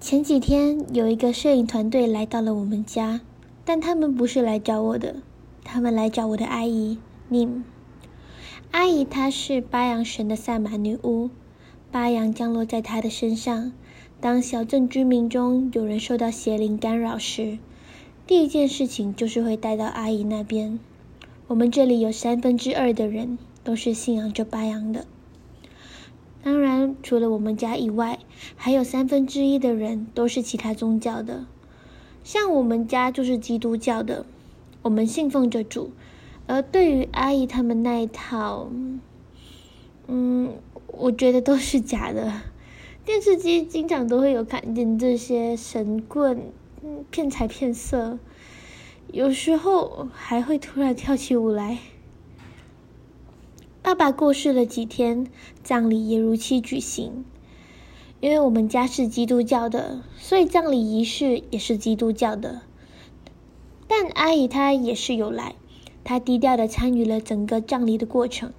前几天有一个摄影团队来到了我们家，但他们不是来找我的，他们来找我的阿姨 Nim。阿姨她是巴扬神的赛马女巫，巴扬降落在她的身上。当小镇居民中有人受到邪灵干扰时，第一件事情就是会带到阿姨那边。我们这里有三分之二的人都是信仰着巴扬的。当然，除了我们家以外，还有三分之一的人都是其他宗教的。像我们家就是基督教的，我们信奉着主。而对于阿姨他们那一套，嗯，我觉得都是假的。电视机经常都会有看见这些神棍，骗财骗色，有时候还会突然跳起舞来。爸爸过世了几天，葬礼也如期举行。因为我们家是基督教的，所以葬礼仪式也是基督教的。但阿姨她也是有来，她低调的参与了整个葬礼的过程。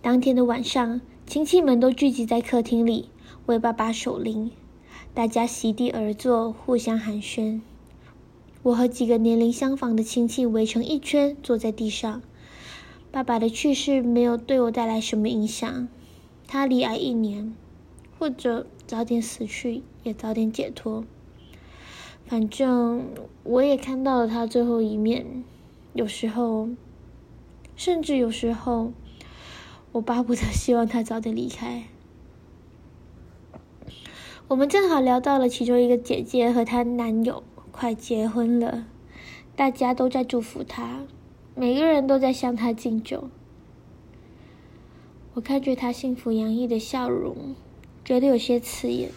当天的晚上，亲戚们都聚集在客厅里为爸爸守灵，大家席地而坐，互相寒暄。我和几个年龄相仿的亲戚围成一圈，坐在地上。爸爸的去世没有对我带来什么影响，他离癌一年，或者早点死去，也早点解脱。反正我也看到了他最后一面，有时候，甚至有时候，我巴不得希望他早点离开。我们正好聊到了其中一个姐姐和她男友快结婚了，大家都在祝福她。每个人都在向他敬酒，我看着他幸福洋溢的笑容，觉得有些刺眼。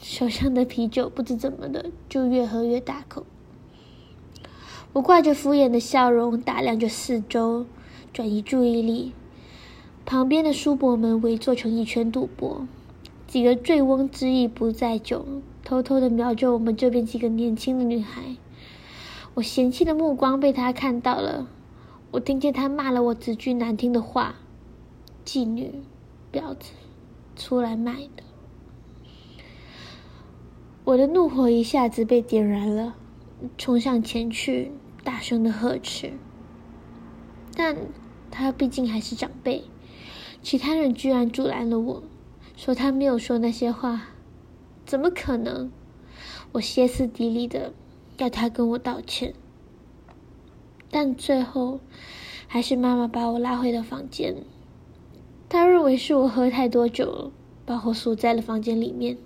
手上的啤酒不知怎么的，就越喝越大口。我挂着敷衍的笑容，打量着四周，转移注意力。旁边的叔伯们围坐成一圈赌博，几个醉翁之意不在酒，偷偷的瞄着我们这边几个年轻的女孩。我嫌弃的目光被他看到了，我听见他骂了我几句难听的话：“妓女、婊子，出来卖的。”我的怒火一下子被点燃了，冲上前去，大声的呵斥。但他毕竟还是长辈，其他人居然阻拦了我，说他没有说那些话，怎么可能？我歇斯底里的。要他跟我道歉，但最后还是妈妈把我拉回了房间。她认为是我喝太多酒了，把我锁在了房间里面。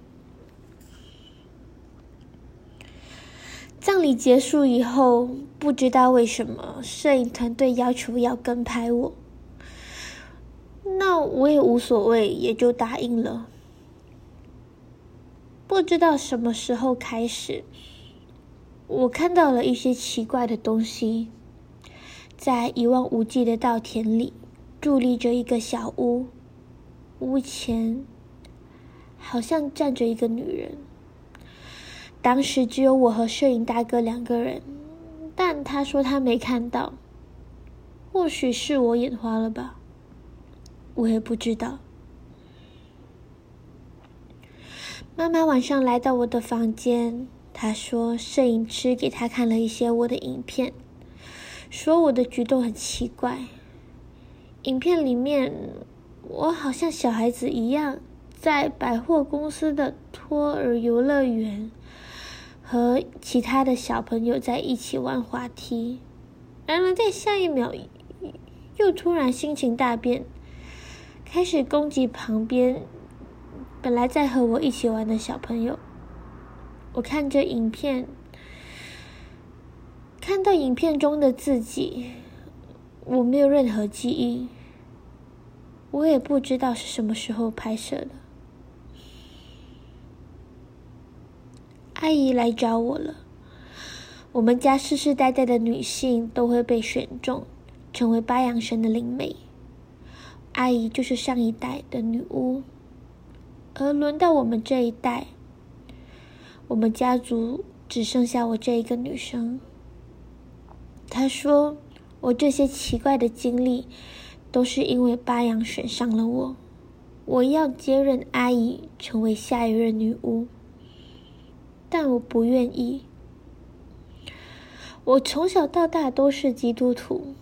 葬礼结束以后，不知道为什么摄影团队要求要跟拍我，那我也无所谓，也就答应了。不知道什么时候开始。我看到了一些奇怪的东西，在一望无际的稻田里，伫立着一个小屋，屋前好像站着一个女人。当时只有我和摄影大哥两个人，但他说他没看到，或许是我眼花了吧，我也不知道。妈妈晚上来到我的房间。他说，摄影师给他看了一些我的影片，说我的举动很奇怪。影片里面，我好像小孩子一样，在百货公司的托儿游乐园和其他的小朋友在一起玩滑梯。然而，在下一秒，又突然心情大变，开始攻击旁边本来在和我一起玩的小朋友。我看着影片，看到影片中的自己，我没有任何记忆，我也不知道是什么时候拍摄的。阿姨来找我了。我们家世世代代的女性都会被选中，成为八阳神的灵媒。阿姨就是上一代的女巫，而轮到我们这一代。我们家族只剩下我这一个女生。她说：“我这些奇怪的经历，都是因为巴扬选上了我，我要接任阿姨，成为下一任女巫。但我不愿意。我从小到大都是基督徒，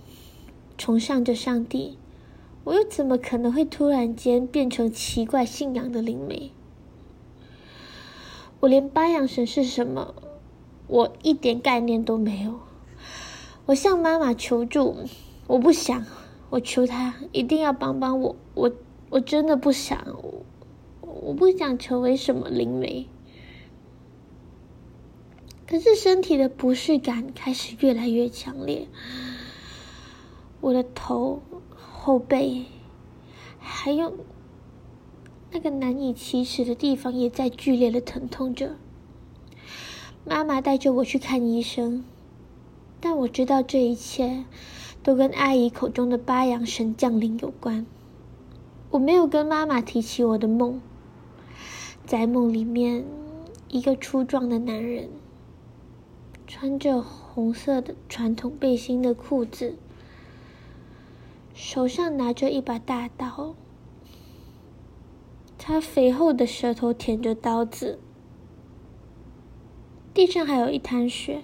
崇尚着上帝，我又怎么可能会突然间变成奇怪信仰的灵媒？我连八阳神是什么，我一点概念都没有。我向妈妈求助，我不想，我求她一定要帮帮我，我我真的不想，我，我不想成为什么灵媒。可是身体的不适感开始越来越强烈，我的头、后背，还有那个难以启齿的地方，也在剧烈的疼痛着。妈妈带着我去看医生。但我知道这一切都跟阿姨口中的八阳神降临有关。我没有跟妈妈提起我的梦。在梦里面，一个粗壮的男人，穿着红色的传统背心的裤子，手上拿着一把大刀，他肥厚的舌头舔着刀子，地上还有一滩血。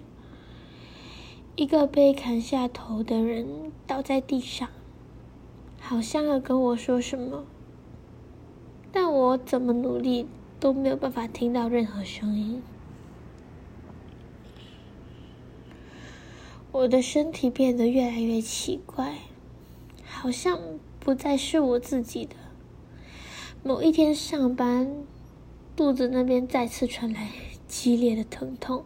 一个被砍下头的人倒在地上，好像要跟我说什么，但我怎么努力都没有办法听到任何声音。我的身体变得越来越奇怪，好像不再是我自己的。某一天上班，肚子那边再次传来激烈的疼痛。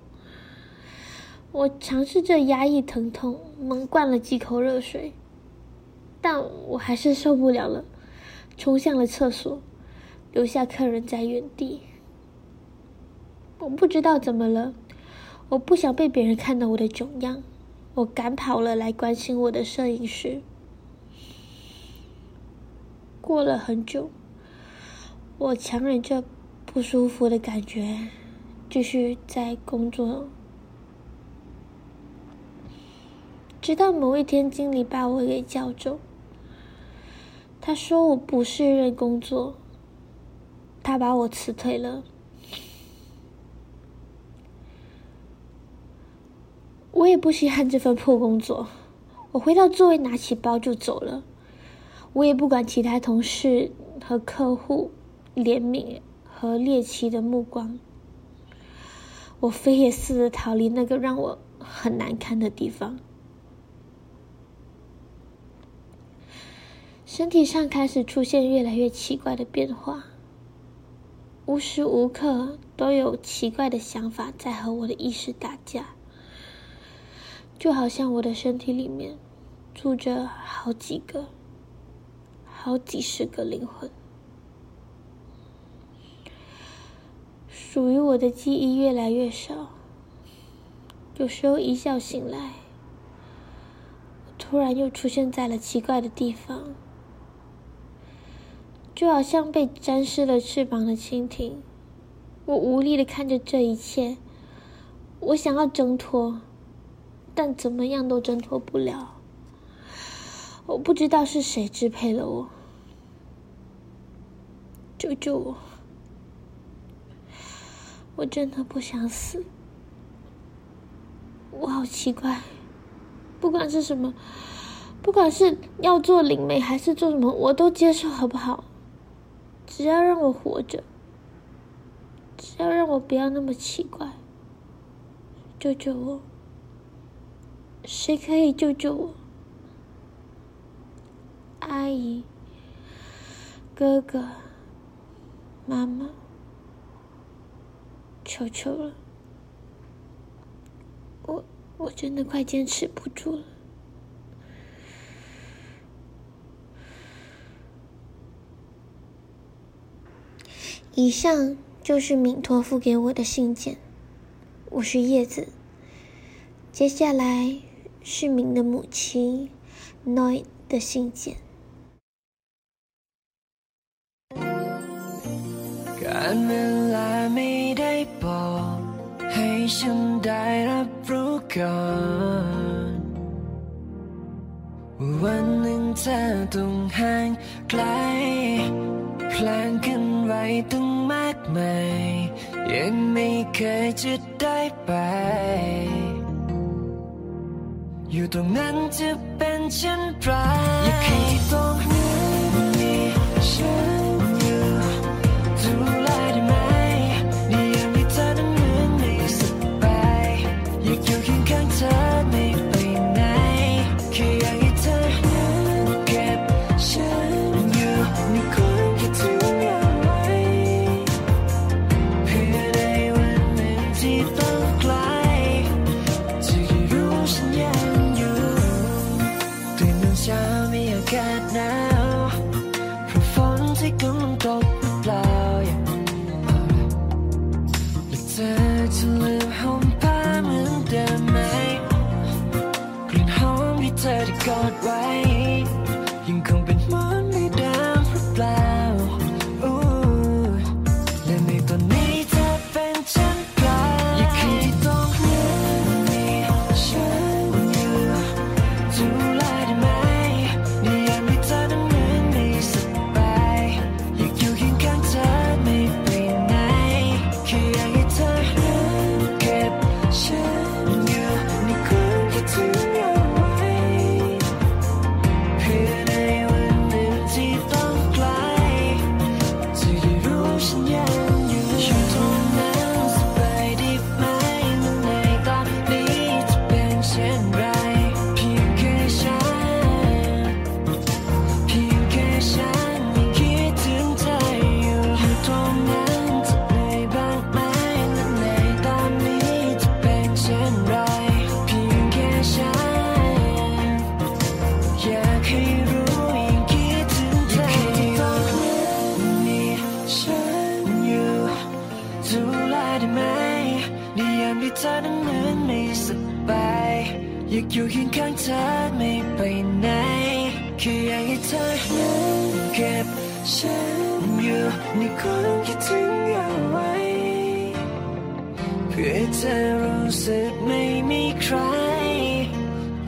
我尝试着压抑疼痛，猛灌了几口热水，但我还是受不了了，冲向了厕所，留下客人在原地。我不知道怎么了，我不想被别人看到我的窘样，我赶跑了来关心我的摄影师。过了很久，我强忍着不舒服的感觉，继续在工作。直到某一天，经理把我给叫走。他说我不适任工作，他把我辞退了。我也不稀罕这份破工作，我回到座位，拿起包就走了。我也不管其他同事和客户怜悯和猎奇的目光，我飞也似的逃离那个让我很难堪的地方。身体上开始出现越来越奇怪的变化，无时无刻都有奇怪的想法在和我的意识打架，就好像我的身体里面住着好几个、好几十个灵魂。属于我的记忆越来越少，有时候一觉醒来，突然又出现在了奇怪的地方。就好像被沾湿了翅膀的蜻蜓，我无力的看着这一切，我想要挣脱，但怎么样都挣脱不了。我不知道是谁支配了我，救救我！我真的不想死，我好奇怪，不管是什么，不管是要做灵媒还是做什么，我都接受，好不好？只要让我活着，只要让我不要那么奇怪，救救我！谁可以救救我？阿姨、哥哥、妈妈，求求了，我我真的快坚持不住了。以上就是敏托付给我的信件，我是叶子。接下来是敏的母亲诺的信件。 ฉันได้รับรู้ก่อนวันหนึ่งเธอต้องห่างไกลแพลางกันไว้ตั้งมากมายยังไม่เคยจะได้ไป อยู่ตรงนั้นจะเป็นเช่นไรอยากให้ตรงนี้มีฉัน แค่อยากให้เธอนั้นเก็บฉันอยู่ในความคิดถึงเอาไว้เพื่อเธอรู้สึกไม่มีใคร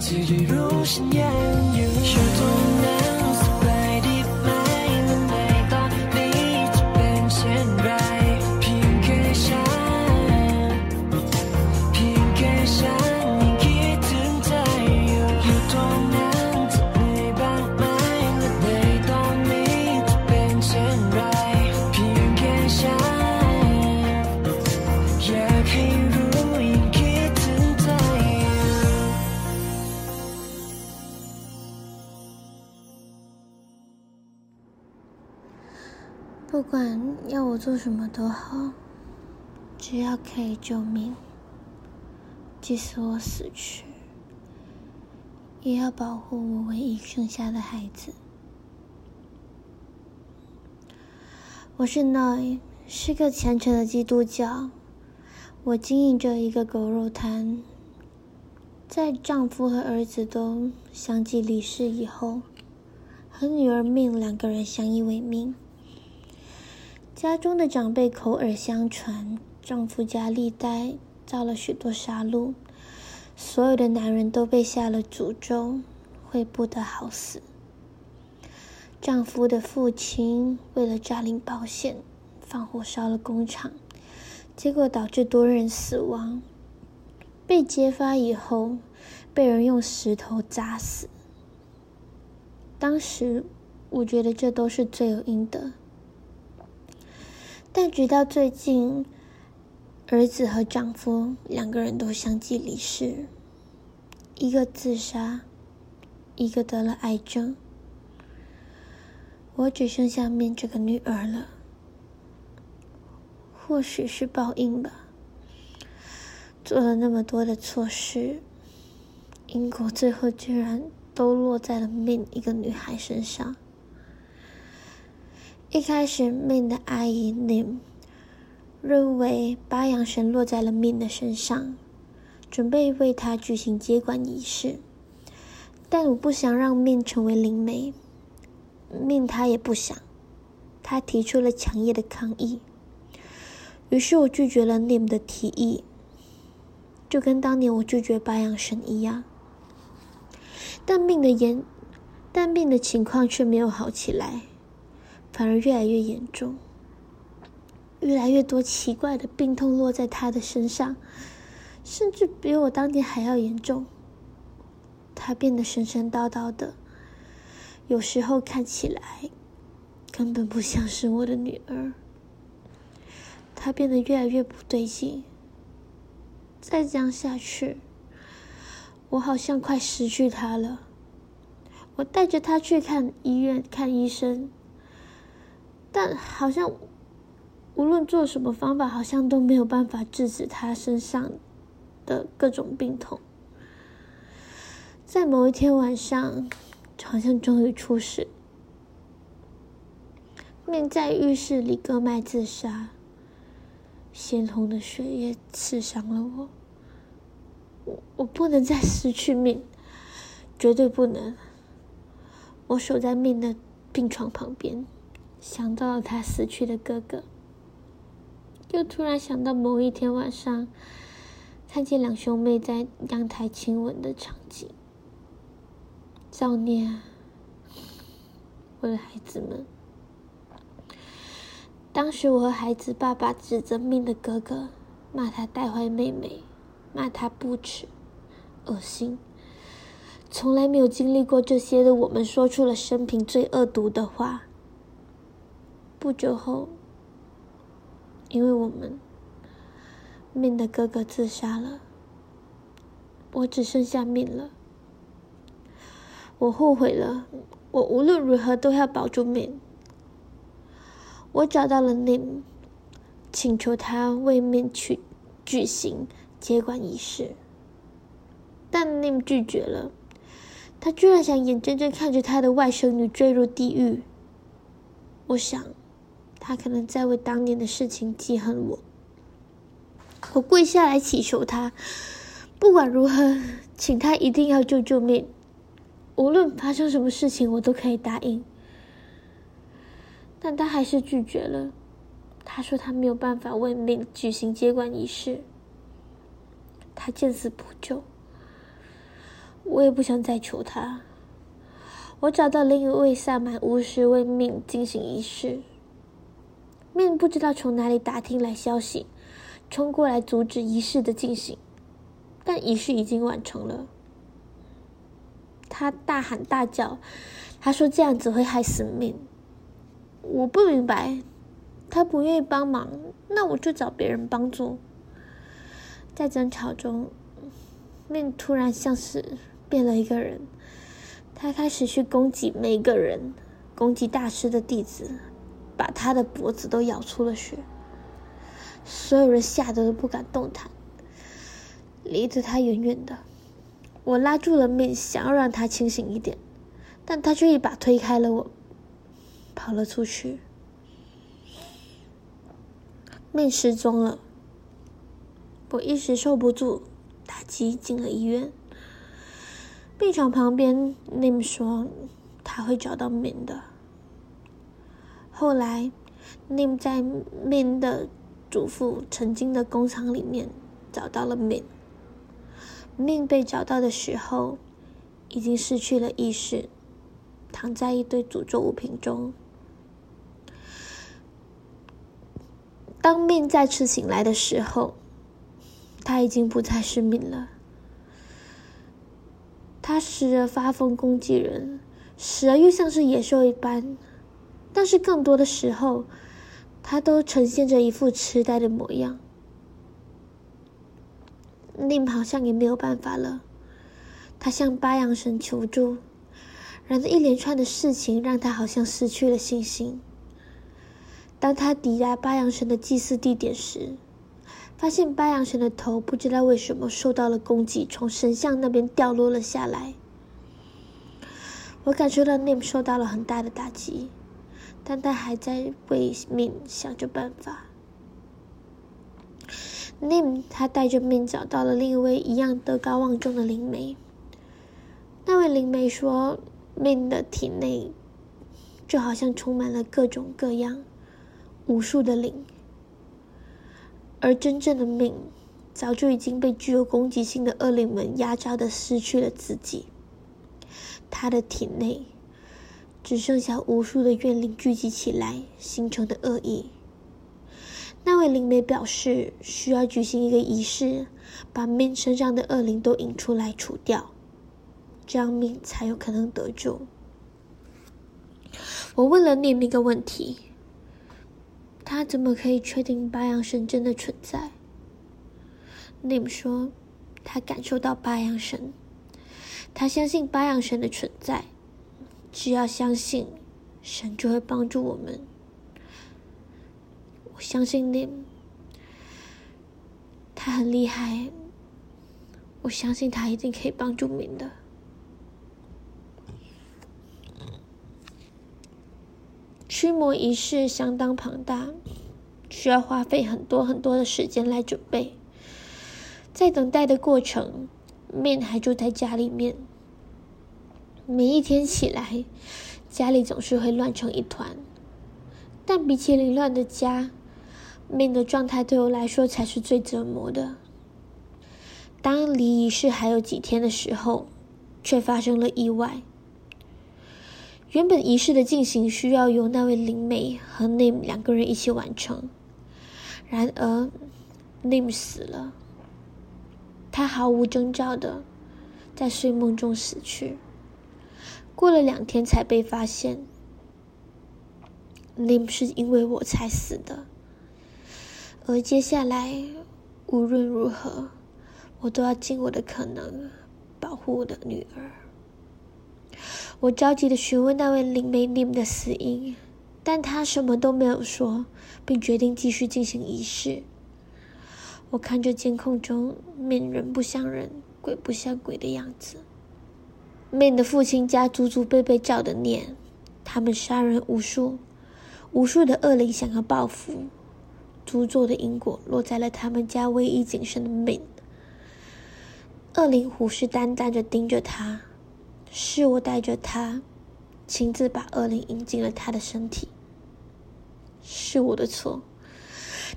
จะได้รู้ฉันยังอยู่ 要我做什么都好，只要可以救命，即使我死去，也要保护我唯一剩下的孩子。我是 Noi，是个虔诚的基督教。我经营着一个狗肉摊，在丈夫和儿子都相继离世以后，和女儿命两个人相依为命。家中的长辈口耳相传，丈夫家历代遭了许多杀戮，所有的男人都被下了诅咒，会不得好死。丈夫的父亲为了诈领保险，放火烧了工厂，结果导致多人死亡。被揭发以后，被人用石头砸死。当时我觉得这都是罪有应得。但直到最近，儿子和丈夫两个人都相继离世，一个自杀，一个得了癌症，我只剩下面这个女儿了。或许是报应吧，做了那么多的错事，因果最后居然都落在了面一个女孩身上。一开始，命的阿姨 Nim 认为八阳神落在了命的身上，准备为他举行接管仪式。但我不想让命成为灵媒，命他也不想，他提出了强烈的抗议。于是我拒绝了 Nim 的提议，就跟当年我拒绝八阳神一样。但命的严，但命的情况却没有好起来。反而越来越严重，越来越多奇怪的病痛落在他的身上，甚至比我当年还要严重。他变得神神叨叨的，有时候看起来根本不像是我的女儿。他变得越来越不对劲，再这样下去，我好像快失去他了。我带着他去看医院看医生，但好像无论做什么方法，好像都没有办法制止他身上的各种病痛。在某一天晚上，好像终于出事，命在浴室里割脉自杀，鲜红的血液刺伤了我。我我不能再失去命，绝对不能。我守在命的病床旁边，想到了他死去的哥哥，又突然想到某一天晚上看见两兄妹在阳台亲吻的场景。造孽啊，我的孩子们！当时我和孩子爸爸指责命的哥哥，骂他带坏妹妹，骂他不耻、恶心。从来没有经历过这些的我们，说出了生平最恶毒的话。不久后，因为我们命的哥哥自杀了，我只剩下命了。我后悔了，我无论如何都要保住命。我找到了 Nim，请求他为命去举行接管仪式，但 Nim 拒绝了。他居然想眼睁睁看着他的外甥女坠入地狱。我想，他可能在为当年的事情记恨我。我跪下来祈求他，不管如何，请他一定要救救命。无论发生什么事情，我都可以答应。但他还是拒绝了。他说他没有办法为命举行接管仪式，他见死不救。我也不想再求他。我找到另一位萨满巫师为命进行仪式。命不知道从哪里打听来消息，冲过来阻止仪式的进行，但仪式已经完成了。他大喊大叫，他说这样子会害死命。我不明白，他不愿意帮忙，那我就找别人帮助。在争吵中，命突然像是。变了一个人，他开始去攻击每个人，攻击大师的弟子，把他的脖子都咬出了血。所有人吓得都不敢动弹，离着他远远的。我拉住了命，想要让他清醒一点，但他却一把推开了我，跑了出去。命失踪了，我一时受不住打击，进了医院。病床旁边，Nim 说他会找到 Min 的。后来，Nim 在 Min 的祖父曾经的工厂里面找到了 Min。Min 被找到的时候，已经失去了意识，躺在一堆诅咒物品中。当 Min 再次醒来的时候，他已经不再是 Min 了。他时而发疯攻击人，时而又像是野兽一般，但是更多的时候，他都呈现着一副痴呆的模样。Nim 好像也没有办法了，他向八阳神求助，然而一连串的事情让他好像失去了信心。当他抵达八阳神的祭祀地点时，发现八阳神的头不知道为什么受到了攻击，从神像那边掉落了下来。我感受到 Nim 受到了很大的打击，但他还在为命想着办法。Nim 他带着命找到了另一位一样德高望重的灵媒。那位灵媒说，命的体内就好像充满了各种各样、无数的灵。而真正的命，早就已经被具有攻击性的恶灵们压榨的失去了自己。他的体内只剩下无数的怨灵聚集起来形成的恶意。那位灵媒表示，需要举行一个仪式，把 Min 身上的恶灵都引出来除掉，这样 Min 才有可能得救。我问了 Nim 一个问题：他怎么可以确定八阳神真的存在？Nim 说，他感受到八阳神，他相信八阳神的存在，只要相信，神就会帮助我们。我相信你他很厉害。我相信他一定可以帮助 Min 的。驱魔仪式相当庞大，需要花费很多很多的时间来准备。在等待的过程明还住在家里面。每一天起来，家里总是会乱成一团。但比起凌乱的家命的状态对我来说才是最折磨的。当离仪式还有几天的时候，却发生了意外。原本仪式的进行需要由那位灵媒和 Name 两个人一起完成，然而 Name 死了。他毫无征兆的在睡梦中死去，过了两天才被发现。Nim 是因为我才死的。而接下来，无论如何，我都要尽我的可能保护我的女儿。我着急的询问那位灵媒 Nim 的死因，但他什么都没有说，并决定继续进行仪式。我看着监控中面人不像人、鬼不像鬼的样子。Min 的父亲家祖祖辈辈造的孽，他们杀人无数，无数的恶灵想要报复。诅咒的因果落在了他们家唯一仅剩的 Min。恶灵虎视眈眈地盯着他，是我带着他，亲自把恶灵引进了他的身体。是我的错。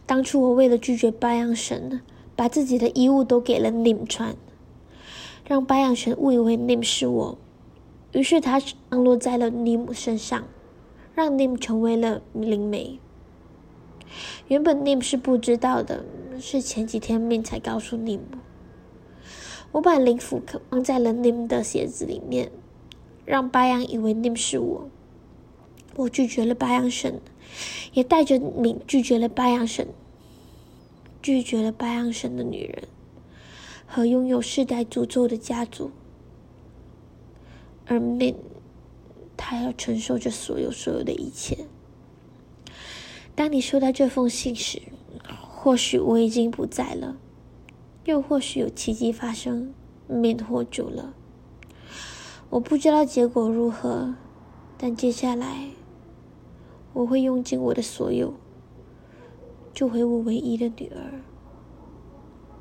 当初我为了拒绝白羊神，把自己的衣物都给了 Nim 穿，让白羊神误以为 Nim 是我，于是他降落在了 Nim 身上，让 Nim 成为了灵媒。原本 Nim 是不知道的，是前几天 Min 才告诉 Nim。我把灵符放在了 Nim 的鞋子里面，让白羊以为 Nim 是我。我拒绝了白羊神，也带着敏拒绝了白羊神，拒绝了白羊神的女人和拥有世代诅咒的家族。而 Min，他要承受着所有所有的一切。当你收到这封信时，或许我已经不在了，又或许有奇迹发生，免获救了。我不知道结果如何，但接下来我会用尽我的所有，救回我唯一的女儿，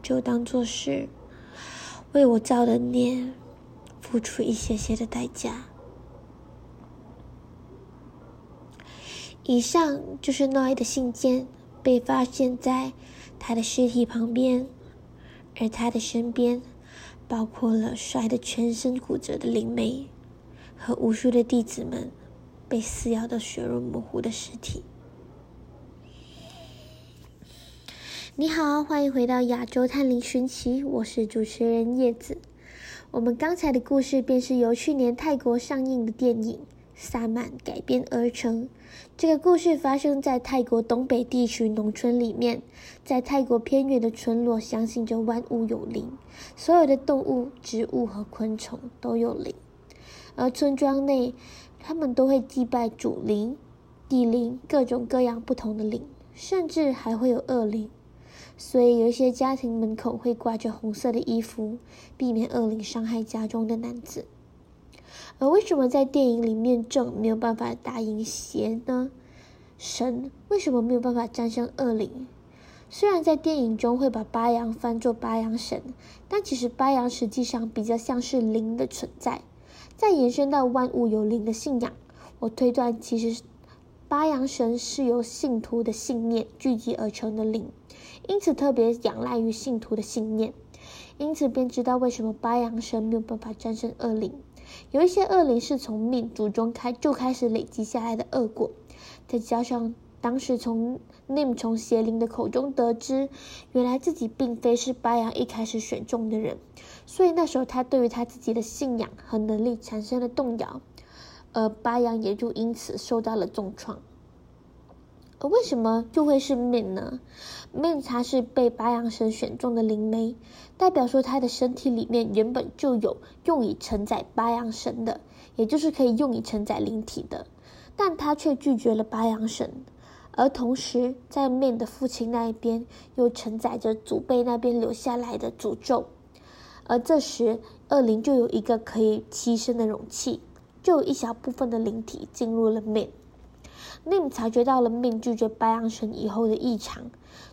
就当做是为我造的孽付出一些些的代价。以上就是诺伊的信件，被发现在他的尸体旁边，而他的身边包括了摔得全身骨折的灵媒和无数的弟子们被撕咬的血肉模糊的尸体。你好，欢迎回到亚洲探灵寻奇，我是主持人叶子。我们刚才的故事便是由去年泰国上映的电影《萨满》改编而成。这个故事发生在泰国东北地区农村里面，在泰国偏远的村落，相信着万物有灵，所有的动物、植物和昆虫都有灵，而村庄内他们都会祭拜主灵、地灵、各种各样不同的灵，甚至还会有恶灵，所以有一些家庭门口会挂着红色的衣服，避免恶灵伤害家中的男子。而为什么在电影里面正没有办法打赢邪呢？神为什么没有办法战胜恶灵？虽然在电影中会把白羊翻作白羊神，但其实白羊实际上比较像是灵的存在。再延伸到万物有灵的信仰，我推断其实白羊神是由信徒的信念聚集而成的灵，因此特别仰赖于信徒的信念，因此便知道为什么白羊神没有办法战胜恶灵。有一些恶灵是从命主中开就开始累积下来的恶果，再加上当时从 Nim 从邪灵的口中得知，原来自己并非是巴扬一开始选中的人，所以那时候他对于他自己的信仰和能力产生了动摇，而巴扬也就因此受到了重创。而为什么就会是面呢？Min 他是被巴扬神选中的灵媒，代表说他的身体里面原本就有用以承载巴扬神的，也就是可以用以承载灵体的，但他却拒绝了巴扬神。而同时，在面的父亲那一边又承载着祖辈那边留下来的诅咒，而这时恶灵就有一个可以栖身的容器，就有一小部分的灵体进入了 Min。Nim 察觉到了 Min 拒绝白羊神以后的异常，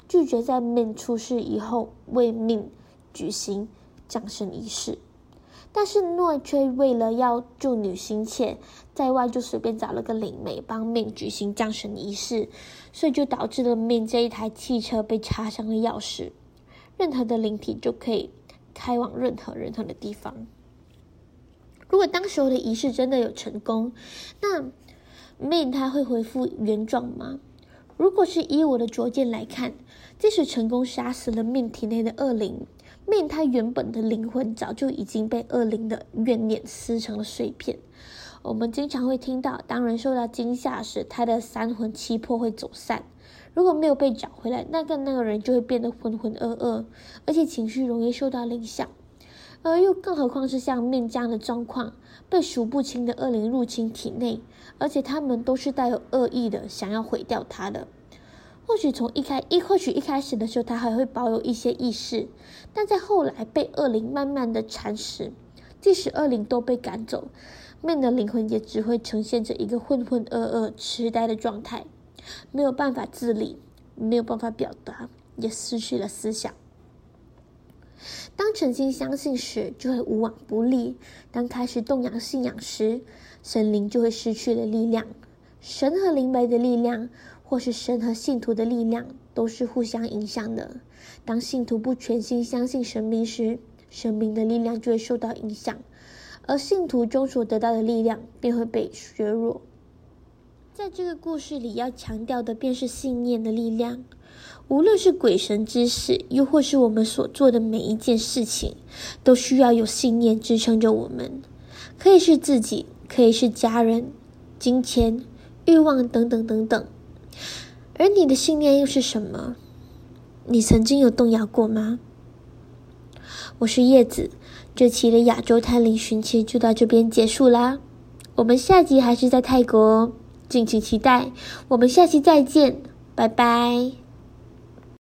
拒绝在 Min 出世以后为 Min 举行降生仪式，但是诺却为了要救女心切，在外就随便找了个灵媒帮命举行降神仪式，所以就导致了命这一台汽车被插上了钥匙，任何的灵体就可以开往任何任何的地方。如果当时候的仪式真的有成功，那 Min 他会恢复原状吗？如果是以我的拙见来看，即使成功杀死了面体内的恶灵，Min 他原本的灵魂早就已经被恶灵的怨念撕成了碎片。我们经常会听到，当人受到惊吓时，他的三魂七魄会走散。如果没有被找回来，那个那个人就会变得浑浑噩噩，而且情绪容易受到影响。而又更何况是像 Min 这样的状况，被数不清的恶灵入侵体内，而且他们都是带有恶意的，想要毁掉他的。或许从一开一，或许一开始的时候他还会保有一些意识，但在后来被恶灵慢慢的蚕食，即使恶灵都被赶走面的灵魂也只会呈现着一个浑浑噩噩、痴呆的状态，没有办法自理，没有办法表达，也失去了思想。当诚心相信时，就会无往不利；当开始动摇信仰时，神灵就会失去了力量。神和灵媒的力量，或是神和信徒的力量，都是互相影响的。当信徒不全心相信神明时，神明的力量就会受到影响，而信徒中所得到的力量便会被削弱。在这个故事里，要强调的便是信念的力量。无论是鬼神之事，又或是我们所做的每一件事情，都需要有信念支撑着我们。可以是自己，可以是家人、金钱、欲望等等等等。而你的信念又是什么？你曾经有动摇过吗？我是叶子，这期的亚洲探灵寻奇就到这边结束啦。我们下集还是在泰国哦，敬请期待。我们下期再见，拜拜。